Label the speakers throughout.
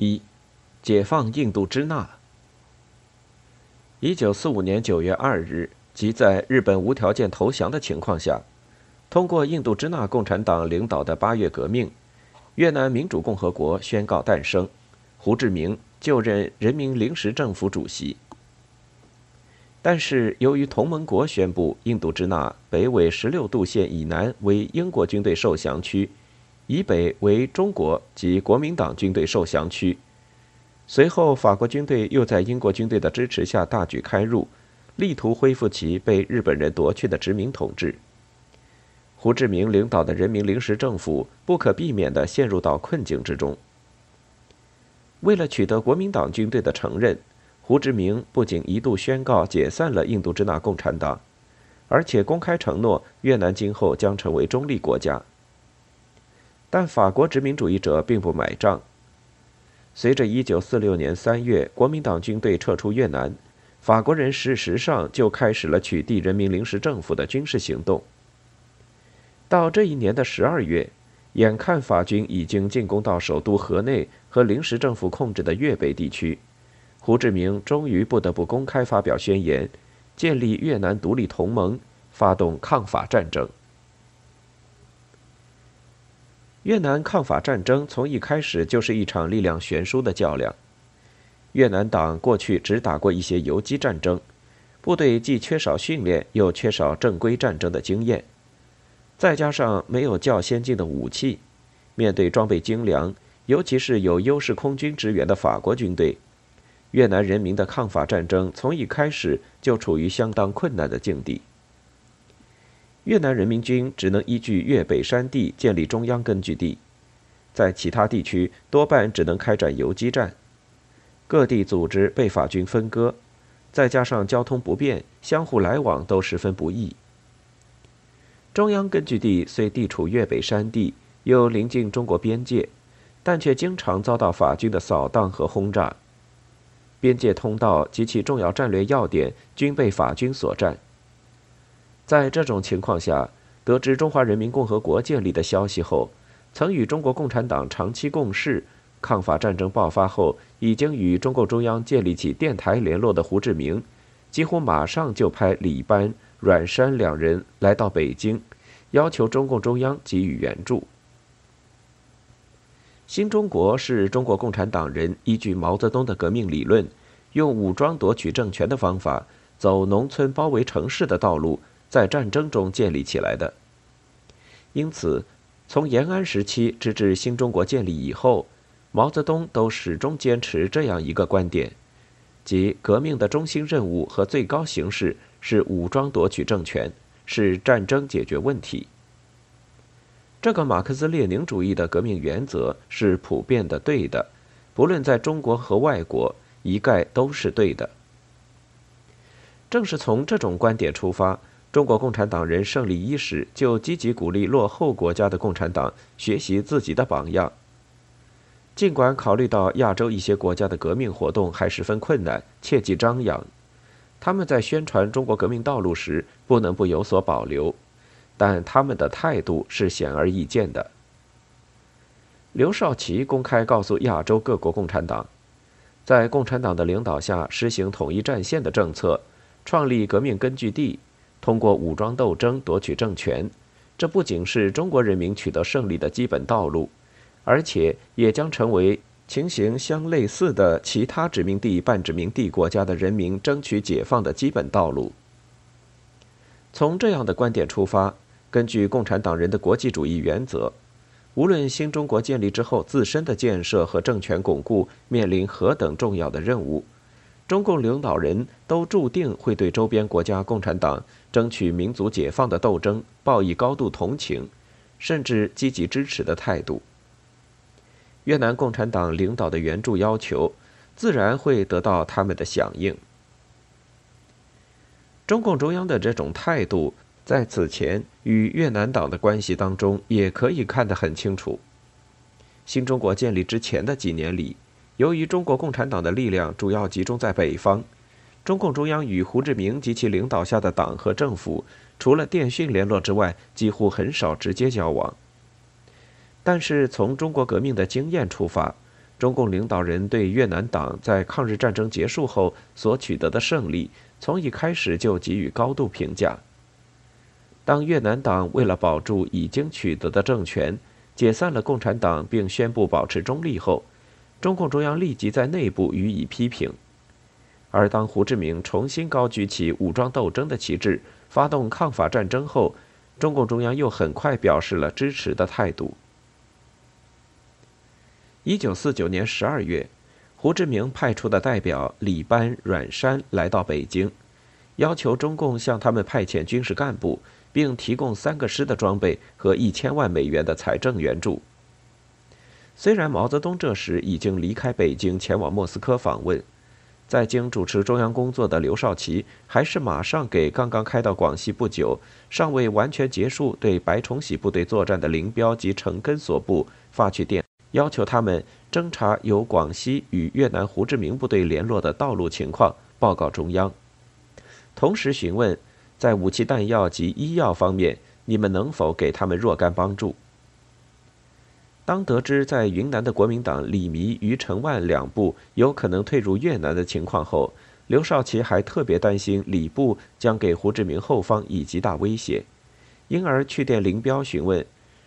Speaker 1: 一、解放印度支那。一九四五年九月二日，即在日本无条件投降的情况下，通过印度支那共产党领导的八月革命，越南民主共和国宣告诞生，胡志明就任人民临时政府主席。但是，由于同盟国宣布印度支那北纬十六度线以南为英国军队受降区。以北为中国及国民党军队受降区。随后，法国军队又在英国军队的支持下大举开入，力图恢复其被日本人夺去的殖民统治。胡志明领导的人民临时政府不可避免地陷入到困境之中。为了取得国民党军队的承认，胡志明不仅一度宣告解散了印度支那共产党，而且公开承诺越南今后将成为中立国家。但法国殖民主义者并不买账。随着1946年3月国民党军队撤出越南，法国人事实上就开始了取缔人民临时政府的军事行动。到这一年的12月，眼看法军已经进攻到首都河内和临时政府控制的粤北地区，胡志明终于不得不公开发表宣言，建立越南独立同盟，发动抗法战争。越南抗法战争从一开始就是一场力量悬殊的较量。越南党过去只打过一些游击战争，部队既缺少训练，又缺少正规战争的经验，再加上没有较先进的武器，面对装备精良，尤其是有优势空军支援的法国军队，越南人民的抗法战争从一开始就处于相当困难的境地。越南人民军只能依据粤北山地建立中央根据地，在其他地区多半只能开展游击战。各地组织被法军分割，再加上交通不便，相互来往都十分不易。中央根据地虽地处粤北山地，又临近中国边界，但却经常遭到法军的扫荡和轰炸。边界通道及其重要战略要点均被法军所占。在这种情况下，得知中华人民共和国建立的消息后，曾与中国共产党长期共事、抗法战争爆发后已经与中共中央建立起电台联络的胡志明，几乎马上就派李班、阮山两人来到北京，要求中共中央给予援助。新中国是中国共产党人依据毛泽东的革命理论，用武装夺取政权的方法，走农村包围城市的道路。在战争中建立起来的，因此，从延安时期直至新中国建立以后，毛泽东都始终坚持这样一个观点，即革命的中心任务和最高形式是武装夺取政权，是战争解决问题。这个马克思列宁主义的革命原则是普遍的对的，不论在中国和外国，一概都是对的。正是从这种观点出发。中国共产党人胜利伊始就积极鼓励落后国家的共产党学习自己的榜样。尽管考虑到亚洲一些国家的革命活动还十分困难，切忌张扬，他们在宣传中国革命道路时不能不有所保留，但他们的态度是显而易见的。刘少奇公开告诉亚洲各国共产党，在共产党的领导下实行统一战线的政策，创立革命根据地。通过武装斗争夺取政权，这不仅是中国人民取得胜利的基本道路，而且也将成为情形相类似的其他殖民地、半殖民地国家的人民争取解放的基本道路。从这样的观点出发，根据共产党人的国际主义原则，无论新中国建立之后自身的建设和政权巩固面临何等重要的任务。中共领导人都注定会对周边国家共产党争取民族解放的斗争抱以高度同情，甚至积极支持的态度。越南共产党领导的援助要求，自然会得到他们的响应。中共中央的这种态度，在此前与越南党的关系当中也可以看得很清楚。新中国建立之前的几年里。由于中国共产党的力量主要集中在北方，中共中央与胡志明及其领导下的党和政府，除了电讯联络之外，几乎很少直接交往。但是从中国革命的经验出发，中共领导人对越南党在抗日战争结束后所取得的胜利，从一开始就给予高度评价。当越南党为了保住已经取得的政权，解散了共产党并宣布保持中立后，中共中央立即在内部予以批评。而当胡志明重新高举起武装斗争的旗帜，发动抗法战争后，中共中央又很快表示了支持的态度。一九四九年十二月，胡志明派出的代表李班、阮山来到北京，要求中共向他们派遣军事干部，并提供三个师的装备和一千万美元的财政援助。虽然毛泽东这时已经离开北京，前往莫斯科访问。在京主持中央工作的刘少奇，还是马上给刚刚开到广西不久、尚未完全结束对白崇禧部队作战的林彪及陈根所部发去电，要求他们侦查由广西与越南胡志明部队联络的道路情况，报告中央。同时询问，在武器弹药及医药方面，你们能否给他们若干帮助？当得知在云南的国民党李弥、余承万两部有可能退入越南的情况后，刘少奇还特别担心李部将给胡志明后方以极大威胁，因而去电林彪询问，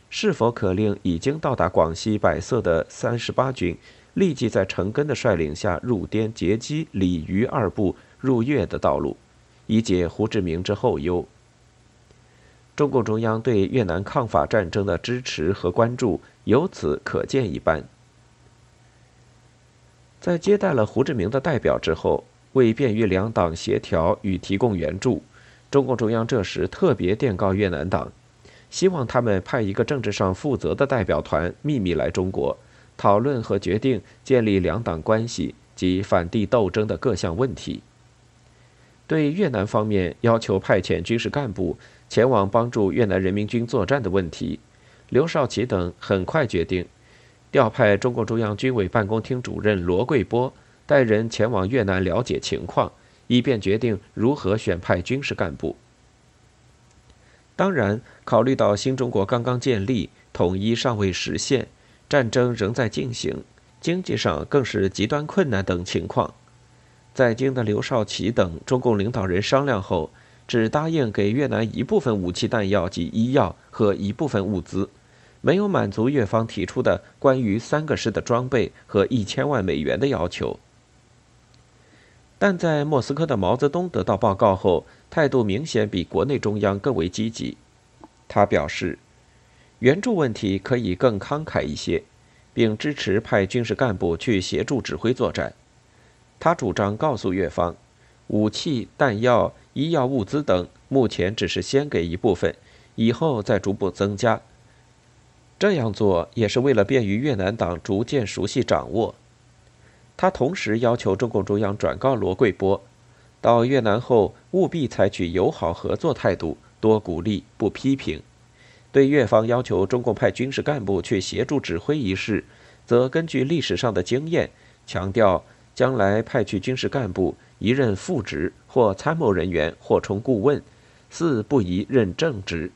Speaker 1: 是否可令已经到达广西百色的三十八军立即在陈根的率领下入滇截击李余二部入越的道路，以解胡志明之后忧。中共中央对越南抗法战争的支持和关注。由此可见一斑。在接待了胡志明的代表之后，为便于两党协调与提供援助，中共中央这时特别电告越南党，希望他们派一个政治上负责的代表团秘密来中国，讨论和决定建立两党关系及反帝斗争的各项问题。对越南方面要求派遣军事干部前往帮助越南人民军作战的问题。刘少奇等很快决定，调派中共中央军委办公厅主任罗贵波带人前往越南了解情况，以便决定如何选派军事干部。当然，考虑到新中国刚刚建立，统一尚未实现，战争仍在进行，经济上更是极端困难等情况，在京的刘少奇等中共领导人商量后，只答应给越南一部分武器弹药及医药和一部分物资。没有满足越方提出的关于三个师的装备和一千万美元的要求，但在莫斯科的毛泽东得到报告后，态度明显比国内中央更为积极。他表示，援助问题可以更慷慨一些，并支持派军事干部去协助指挥作战。他主张告诉越方，武器、弹药、医药物资等目前只是先给一部分，以后再逐步增加。这样做也是为了便于越南党逐渐熟悉掌握。他同时要求中共中央转告罗贵波，到越南后务必采取友好合作态度，多鼓励不批评。对越方要求中共派军事干部去协助指挥一事，则根据历史上的经验，强调将来派去军事干部一任副职或参谋人员或充顾问，四不宜任正职。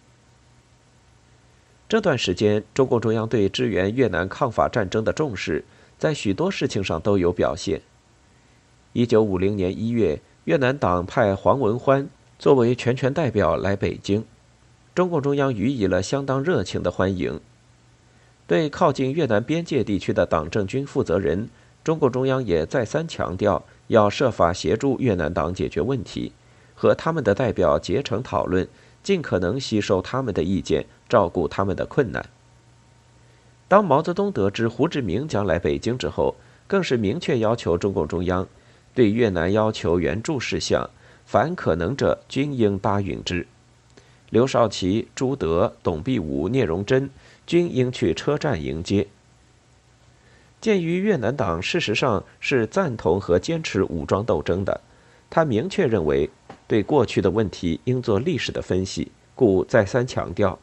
Speaker 1: 这段时间，中共中央对支援越南抗法战争的重视，在许多事情上都有表现。一九五零年一月，越南党派黄文欢作为全权代表来北京，中共中央予以了相当热情的欢迎。对靠近越南边界地区的党政军负责人，中共中央也再三强调要设法协助越南党解决问题，和他们的代表结成讨论。尽可能吸收他们的意见，照顾他们的困难。当毛泽东得知胡志明将来北京之后，更是明确要求中共中央，对越南要求援助事项，凡可能者均应答应之。刘少奇、朱德、董必武、聂荣臻均应去车站迎接。鉴于越南党事实上是赞同和坚持武装斗争的，他明确认为。对过去的问题应做历史的分析，故再三强调。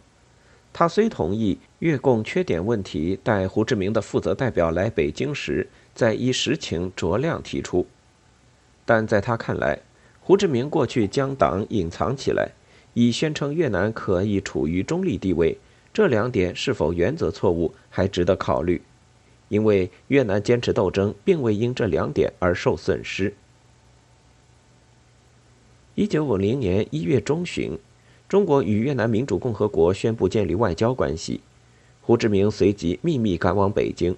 Speaker 1: 他虽同意越共缺点问题待胡志明的负责代表来北京时再依实情酌量提出，但在他看来，胡志明过去将党隐藏起来，以宣称越南可以处于中立地位，这两点是否原则错误还值得考虑。因为越南坚持斗争并未因这两点而受损失。一九五零年一月中旬，中国与越南民主共和国宣布建立外交关系，胡志明随即秘密赶往北京。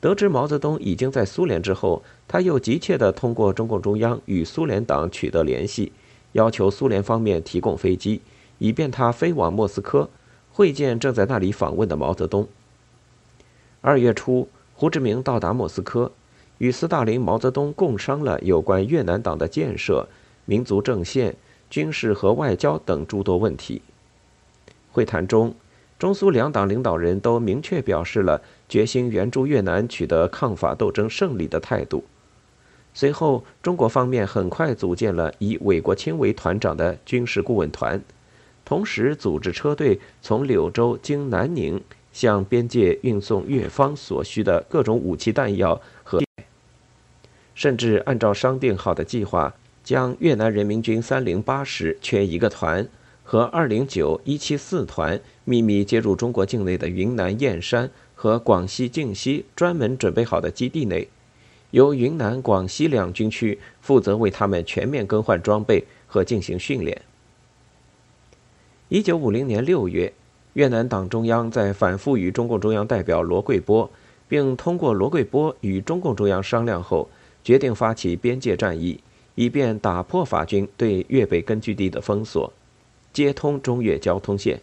Speaker 1: 得知毛泽东已经在苏联之后，他又急切地通过中共中央与苏联党取得联系，要求苏联方面提供飞机，以便他飞往莫斯科会见正在那里访问的毛泽东。二月初，胡志明到达莫斯科，与斯大林、毛泽东共商了有关越南党的建设、民族政线、军事和外交等诸多问题。会谈中，中苏两党领导人都明确表示了决心援助越南取得抗法斗争胜利的态度。随后，中国方面很快组建了以韦国清为团长的军事顾问团，同时组织车队从柳州经南宁向边界运送越方所需的各种武器弹药和，甚至按照商定好的计划，将越南人民军三零八师缺一个团。和二零九一七四团秘密接入中国境内的云南燕山和广西靖西专门准备好的基地内，由云南、广西两军区负责为他们全面更换装备和进行训练。一九五零年六月，越南党中央在反复与中共中央代表罗贵波，并通过罗贵波与中共中央商量后，决定发起边界战役，以便打破法军对粤北根据地的封锁。接通中越交通线。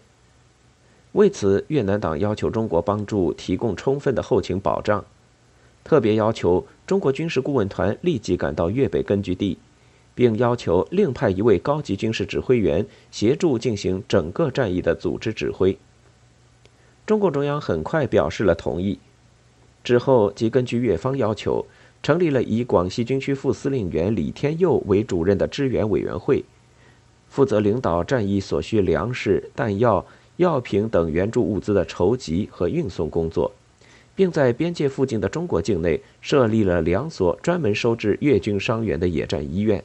Speaker 1: 为此，越南党要求中国帮助提供充分的后勤保障，特别要求中国军事顾问团立即赶到粤北根据地，并要求另派一位高级军事指挥员协助进行整个战役的组织指挥。中共中央很快表示了同意，之后即根据越方要求，成立了以广西军区副司令员李天佑为主任的支援委员会。负责领导战役所需粮食、弹药、药品等援助物资的筹集和运送工作，并在边界附近的中国境内设立了两所专门收治越军伤员的野战医院。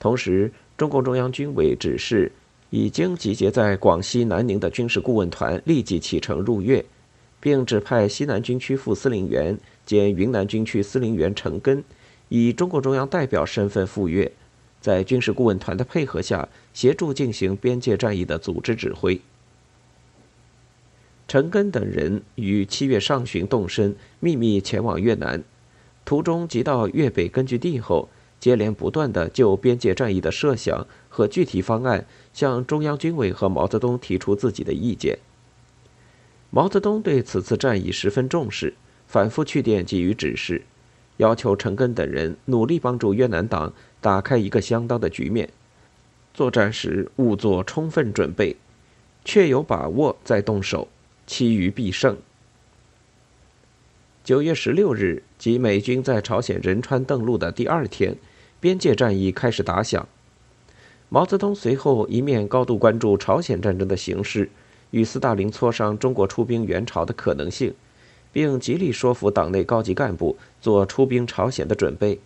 Speaker 1: 同时，中共中央军委指示已经集结在广西南宁的军事顾问团立即启程入粤，并指派西南军区副司令员兼云南军区司令员陈赓以中共中央代表身份赴粤。在军事顾问团的配合下，协助进行边界战役的组织指挥。陈赓等人于七月上旬动身，秘密前往越南，途中即到粤北根据地后，接连不断的就边界战役的设想和具体方案向中央军委和毛泽东提出自己的意见。毛泽东对此次战役十分重视，反复去电给予指示。要求陈赓等人努力帮助越南党打开一个相当的局面，作战时务做充分准备，确有把握再动手，其余必胜。九月十六日，即美军在朝鲜仁川登陆的第二天，边界战役开始打响。毛泽东随后一面高度关注朝鲜战争的形势，与斯大林磋商中国出兵援朝的可能性。并极力说服党内高级干部做出兵朝鲜的准备，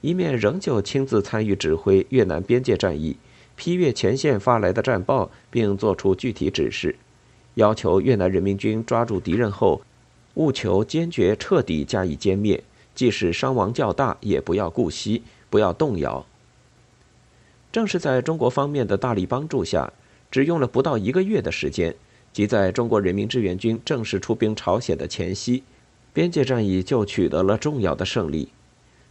Speaker 1: 一面仍旧亲自参与指挥越南边界战役，批阅前线发来的战报，并作出具体指示，要求越南人民军抓住敌人后，务求坚决彻底加以歼灭，即使伤亡较大，也不要顾惜，不要动摇。正是在中国方面的大力帮助下，只用了不到一个月的时间。即在中国人民志愿军正式出兵朝鲜的前夕，边界战役就取得了重要的胜利。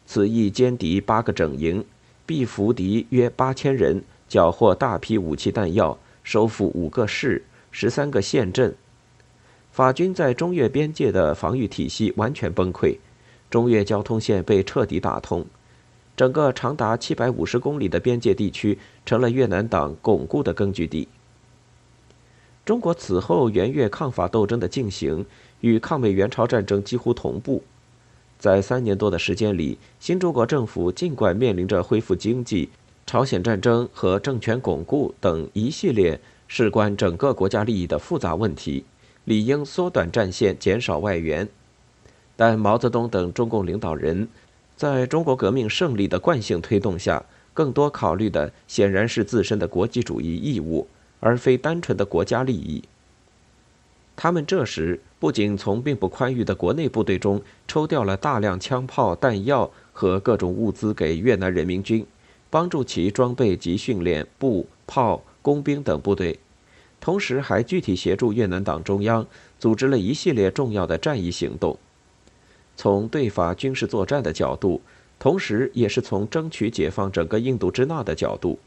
Speaker 1: 此役歼敌八个整营，毙俘敌约八千人，缴获大批武器弹药，收复五个市、十三个县镇。法军在中越边界的防御体系完全崩溃，中越交通线被彻底打通，整个长达七百五十公里的边界地区成了越南党巩固的根据地。中国此后援越抗法斗争的进行与抗美援朝战争几乎同步，在三年多的时间里，新中国政府尽管面临着恢复经济、朝鲜战争和政权巩固等一系列事关整个国家利益的复杂问题，理应缩短战线、减少外援，但毛泽东等中共领导人在中国革命胜利的惯性推动下，更多考虑的显然是自身的国际主义义务。而非单纯的国家利益。他们这时不仅从并不宽裕的国内部队中抽调了大量枪炮、弹药和各种物资给越南人民军，帮助其装备及训练步、炮、工兵等部队，同时还具体协助越南党中央组织了一系列重要的战役行动。从对法军事作战的角度，同时也是从争取解放整个印度支那的角度。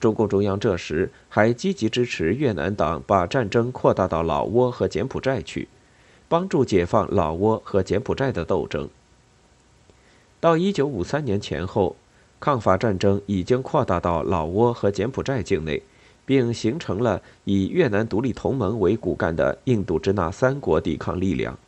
Speaker 1: 中共中央这时还积极支持越南党把战争扩大到老挝和柬埔寨去，帮助解放老挝和柬埔寨的斗争。到一九五三年前后，抗法战争已经扩大到老挝和柬埔寨境内，并形成了以越南独立同盟为骨干的印度支那三国抵抗力量。